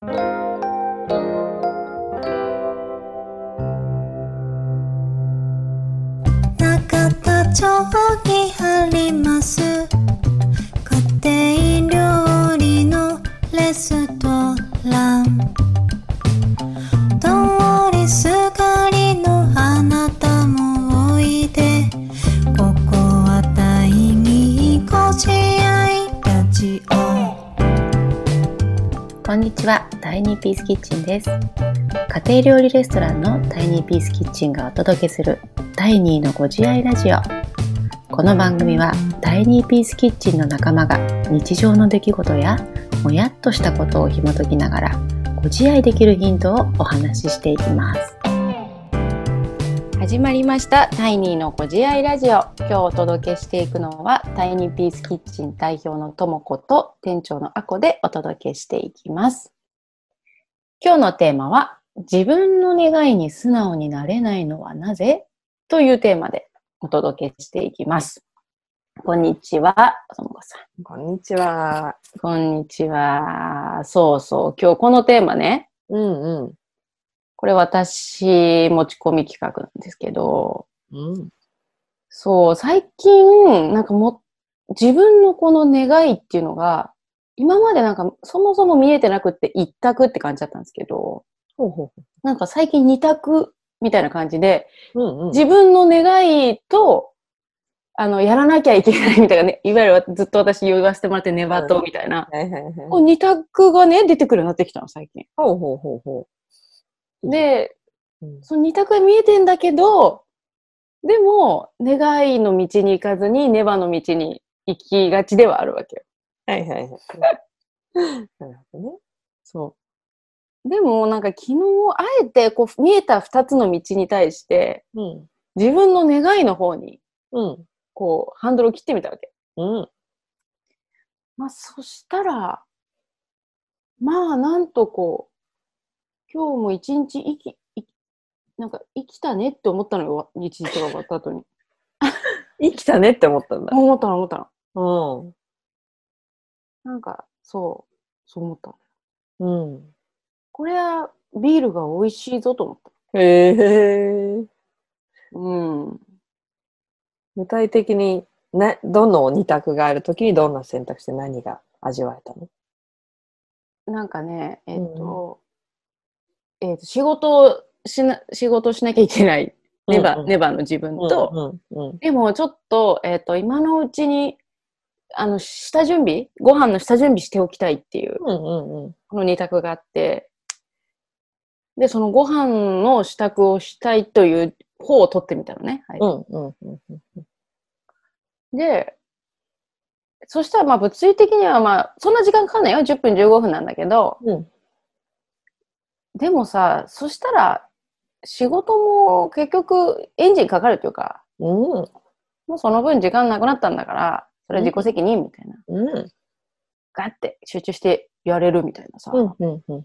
中田町にありますこんにちは、タイニーピースキッチンです。家庭料理レストランのタイニーピースキッチンがお届けするタイニーのご自愛ラジオ。この番組はタイニーピースキッチンの仲間が日常の出来事やもやっとしたことを紐解きながらご自愛できるヒントをお話ししていきます。始まりましたタイニーのご自愛ラジオ。今日お届けしていくのはタイニーピースキッチン代表のともこと店長のあこでお届けしていきます。今日のテーマは自分の願いに素直になれないのはなぜ？というテーマでお届けしていきます。こんにちは、ともこさこんにちは。ん。こんにちは。そうそう。今日このテーマね、うんうん。これ私持ち込み企画なんですけど、うん。そう、最近、なんかも、自分のこの願いっていうのが、今までなんかそもそも見えてなくって一択って感じだったんですけど、ほうほなんか最近二択みたいな感じで、う。うんうん。自分の願いと、あの、やらなきゃいけないみたいなね、いわゆるずっと私言わせてもらってネバトみたいな、二択がね、出てくるようになってきたの、最近。ほうほうほうほう。で、うん、その二択が見えてんだけど、でも、願いの道に行かずに、ネバの道に行きがちではあるわけよ。はいはいはい。なるほどね。そう。でも、なんか昨日、あえてこう見えた二つの道に対して、うん。自分の願いの方に、うん。こう、ハンドルを切ってみたわけ。うん。まあ、そしたら、まあ、なんとこう、今日も一日生き、なんか生きたねって思ったのよ、一日が終わった後に。生きたねって思ったんだ。思ったの、思ったの。うん。なんか、そう、そう思ったの。うん。これはビールが美味しいぞと思った。へえ。うん。具体的に、な、どの二択があるときにどんな選択して何が味わえたの？なんかね、えっ、と、えっ、と、仕事をしな、仕事をしなきゃいけない、ネバ、うんうんネバの自分と、うんうんでもちょっと、えっ、と、今のうちに、あの、下準備ご飯の下準備しておきたいっていう、うんうんうん。この二択があって、で、そのご飯の支度をしたいという方を取ってみたのね。はいうんうんうんうん。で、そしたらまあ物理的にはまあ、そんな時間かかんないよ。10分15分なんだけど、うん。でもさ、そしたら仕事も結局エンジンかかるというか、うん。もうその分時間なくなったんだから、それは自己責任みたいな。うん。ガッて集中してやれるみたいなさ、うんうんうん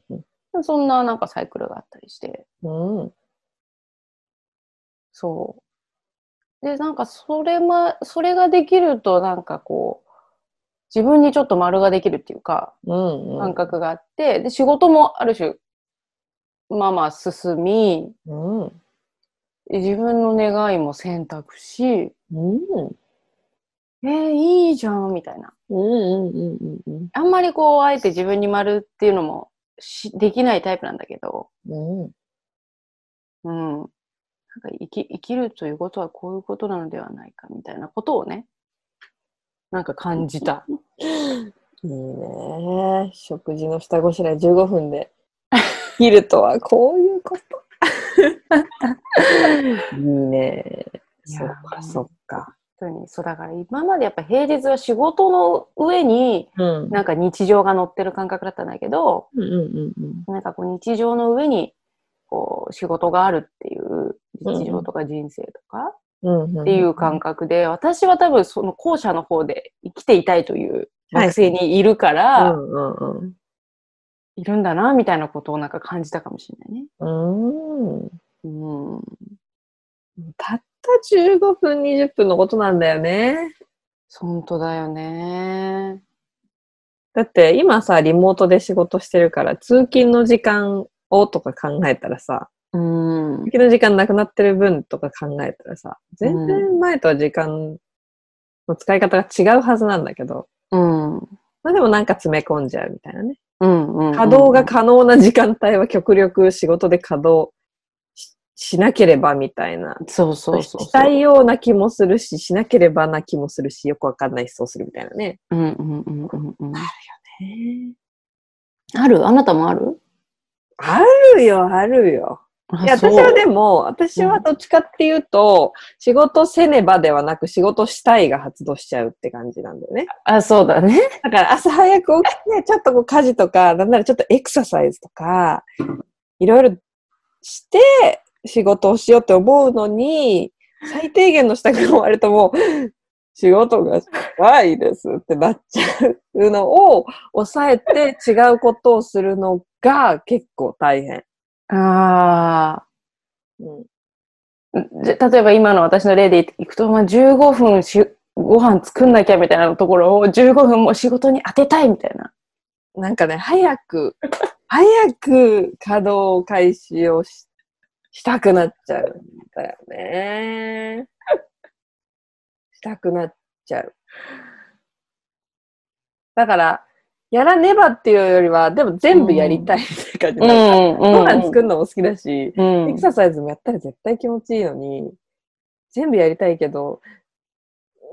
うん。そんななんかサイクルがあったりして、うん。そう。で、なんかそれま、それができるとなんかこう、自分にちょっと丸ができるっていうか、うんうん。感覚があって、で、仕事もある種、まあまあ進み、うん。自分の願いも選択し、うん。えー、いいじゃん、みたいな。うんうんうんうんあんまりこう、あえて自分に丸っていうのもしできないタイプなんだけど、うん。うん。なんか生き生きるということはこういうことなのではないか、みたいなことをね、なんか感じた。いいね。食事の下ごしらえ15分で切るとはこういうこと。いいね。そっかそっか。本当にそうだから今までやっぱ平日は仕事の上にうん。なんか日常が乗ってる感覚だったんだけど、うんうんうんなんかこう日常の上にこう仕事があるっていう日常とか人生とかうんうん。っていう感覚で、私は多分その後者の方で生きていたいというはい学生にいるから、うんうんうん。いるんだなみたいなことをなんか感じたかもしれないね。うん。うん。たった15分、20分のことなんだよね。本当だよね。だって今さ、リモートで仕事してるから、通勤の時間をとか考えたらさ、うん通。勤の時間なくなってる分とか考えたらさ、全然前とは時間の使い方が違うはずなんだけど、うん。まあでもなんか詰め込んじゃうみたいなね。稼働が可能な時間帯は極力仕事で稼働ししなければみたいな。そうそうそう。したいような気もするし、しなければな気もするし、よくわかんないしそうするみたいなね。うんうんうんうんうん。ある？あなたもある？あるよ、あるよ。いや、私はでも、私はどっちかっていうと、仕事せねばではなく仕事したいが発動しちゃうって感じなんだよね。あ、そうだね。だから朝早く起きて、ちょっとこう家事とか、なんならちょっとエクササイズとか、いろいろして仕事をしようって思うのに、最低限の支度が終わるともう、仕事がしたいですってなっちゃうのを抑えて違うことをするのが結構大変。あうんあ。じゃ例えば今の私の例でいくと、まあ、15分しご飯作んなきゃみたいなところを15分も仕事に当てたいみたいな。なんかね、早く、早く稼働開始をししたくなっちゃうんだよね。したくなっちゃう。だから、やらねばっていうよりは、でも全部やりたいって感じ。うんなんかうんご飯作るのも好きだし、うんエクササイズもやったら絶対気持ちいいのに、全部やりたいけど、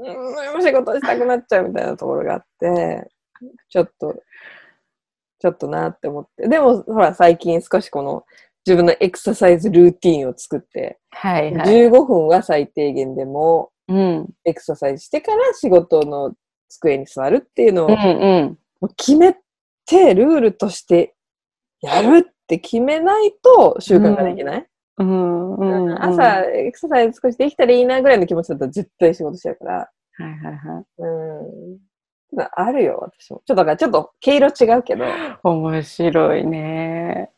うん、仕事したくなっちゃうみたいなところがあって、ちょっと、ちょっとなって思って。でも、ほら、最近少しこの自分のエクササイズルーティンを作って、はいはい。15分は最低限でもうん。エクササイズしてから仕事の机に座るっていうのをうんうん。もう決めて、ルールとしてやるって決めないと習慣ができない？うんうんうん。朝、エクササイズ少しできたらいいなぐらいの気持ちだったら絶対仕事しちゃうから。はいはいはい。うん。あるよ、私も。ちょっとだから、ちょっと毛色違うけど。面白いね。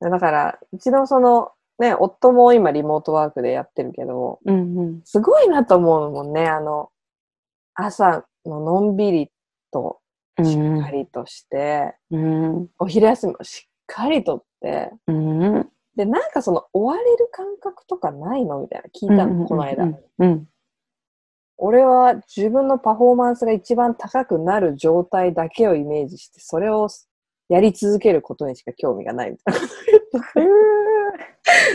だから、うちのその、ね、夫も今リモートワークでやってるけど、うんうん。すごいなと思うもんね。あの、朝ののんびりと、しっかりとして、うん。お昼休みもしっかりとって、うん。で、なんかその追われる感覚とかないのみたいな聞いたの、この間。うん。俺は自分のパフォーマンスが一番高くなる状態だけをイメージして、それをやり続けることにしか興味がないみたいな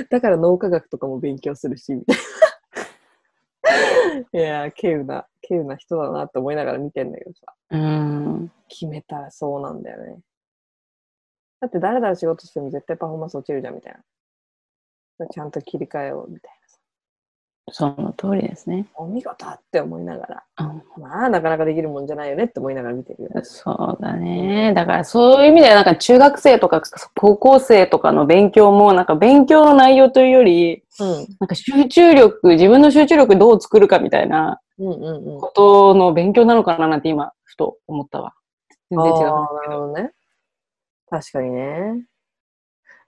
だから脳科学とかも勉強するし、みたいな。いやー、稀有な、稀有な人だなって思いながら見てんだけどさ。うん。決めたらそうなんだよね。だって誰々仕事しても絶対パフォーマンス落ちるじゃんみたいな。ちゃんと切り替えようみたいその通りですね。な。お見事って思いながら。うんまあ、なかなかできるもんじゃないよねって思いながら見てるよ。そうだね。だからそういう意味ではなんか中学生とか高校生とかの勉強もなんか勉強の内容というより、うん。なんか集中力、自分の集中力どう作るかみたいな。ことの勉強なのかななんて今、ふと思ったわ。全然違うなるほどね。確かにね。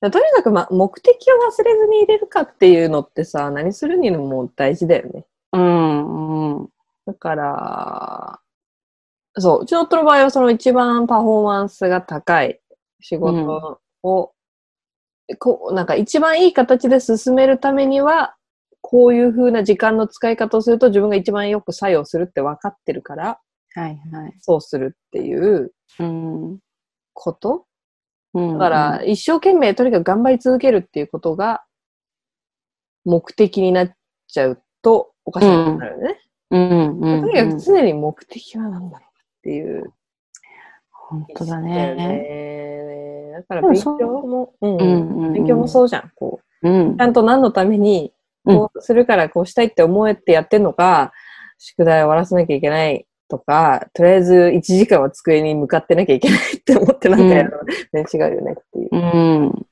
だとにかく、ま、目的を忘れずに入れるかっていうのってさ、何するにも大事だよね。うん、うん。だから、そう、うちの夫の場合はその一番パフォーマンスが高い仕事を、こう、なんか一番いい形で進めるためには、こういう風な時間の使い方をすると自分が一番よく作用するって分かってるから、はいはい。そうするっていううん。ことうん、だから、一生懸命とにかく頑張り続けるっていうことが目的になっちゃうとおかしなことになるよね。うん、うん。とにかく常に目的は何だろうかっていう。本当だね。ね。だから勉強も、うんうんうんうん勉強もそうじゃん。こうんうち。ゃんと何のために、こうするからこうしたいって思えてやってんのか、宿題を終わらせなきゃいけないとか、とりあえず1時間は机に向かってなきゃいけないって思ってなんかやるのは全然違うよねっていう。うん。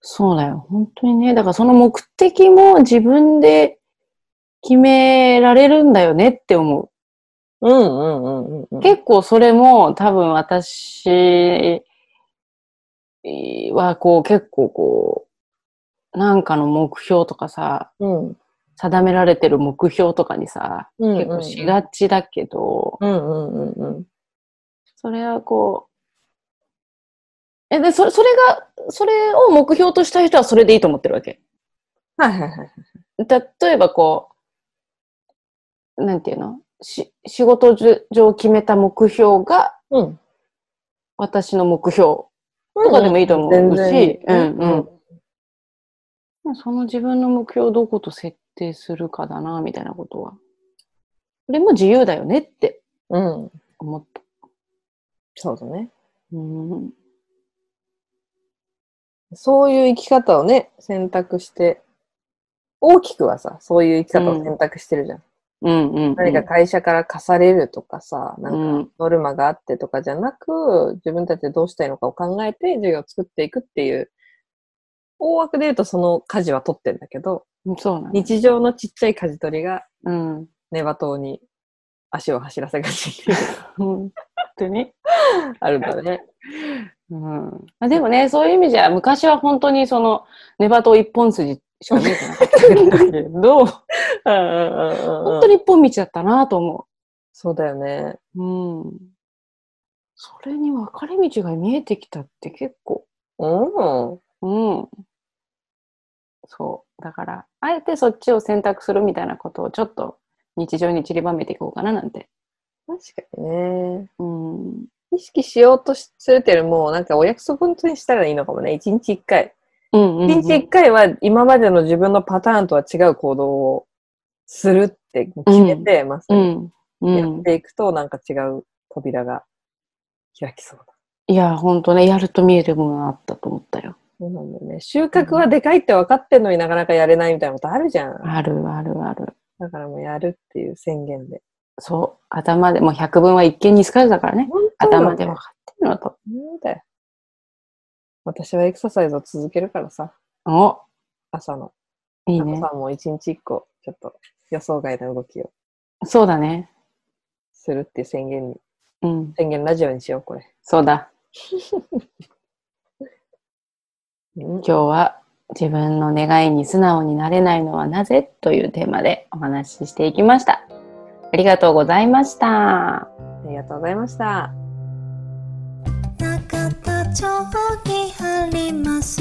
そうだよ。本当にね。だからその目的も自分で決められるんだよねって思う。うんうんうんうんうん。結構それも多分私はこう結構こう、なんかの目標とかさ、うん。定められてる目標とかにさ、うん結構しがちだけど、うんうんうんうん。それはこう、え、で、それ、それが、それを目標とした人はそれでいいと思ってるわけ？はいはいはい。例えばこう、なんていうの？し仕事上決めた目標がうん。私の目標とかでもいいと思うし、全然いいうんうん。その自分の目標をどこと設定するかだな、みたいなことは。これも自由だよねってうん。思った。そうだね。うん。そういう生き方をね、選択して、大きくはさ、そういう生き方を選択してるじゃん。うんうん、うん。何か会社から課されるとかさ、なうんんかノルマがあってとかじゃなく、自分たちでどうしたいのかを考えて授業を作っていくっていう、大枠で言うとその舵は取ってんだけど、そうなんだ。日常のちっちゃい舵取りがうん。ネバ島に足を走らせがち 本当に？あるんだね。うん。あでもね、そういう意味じゃ、昔は本当にその、ネバト一本筋しか見えてなかったんだけど、本 本当に一本道だったなと思そうだよね。う。うん。それに分かれ道が見えてきたって結構、うん。うん。そう。だから、あえてそっちを選択するみたいなことをちょっと日常に散りばめていこうかななんて。確かにね。うん。意識しようとするっていうよりも、なんかお約束にしたらいいのかもね。一日一回。うんうん、一日一回は今までの自分のパターンとは違う行動をするって決めて、まさにうん。うん。やっていくと、なんか違う扉が開きそうだ。いや、本当ね、やると見えるものがあったと思ったよ。そうなんだよね。収穫はでかいって分かってんのになかなかやれないみたいなことあるじゃん。あるあるある。だからもうやるっていう宣言で。そう。頭で、もう百分は一見にしかずだからね。頭で分かってるのと。そうだよ。私はエクササイズを続けるからさ、お、朝の。いいね。朝も一日一個、ちょっと予想外の動きをそうだね。するっていう宣言に、うん。宣言ラジオにしよう、これ。そうだ。うん今日は自分の願いに素直になれないのはなぜというテーマでお話ししていきました。ありがとうございました。ありがとうございました。中田町にあります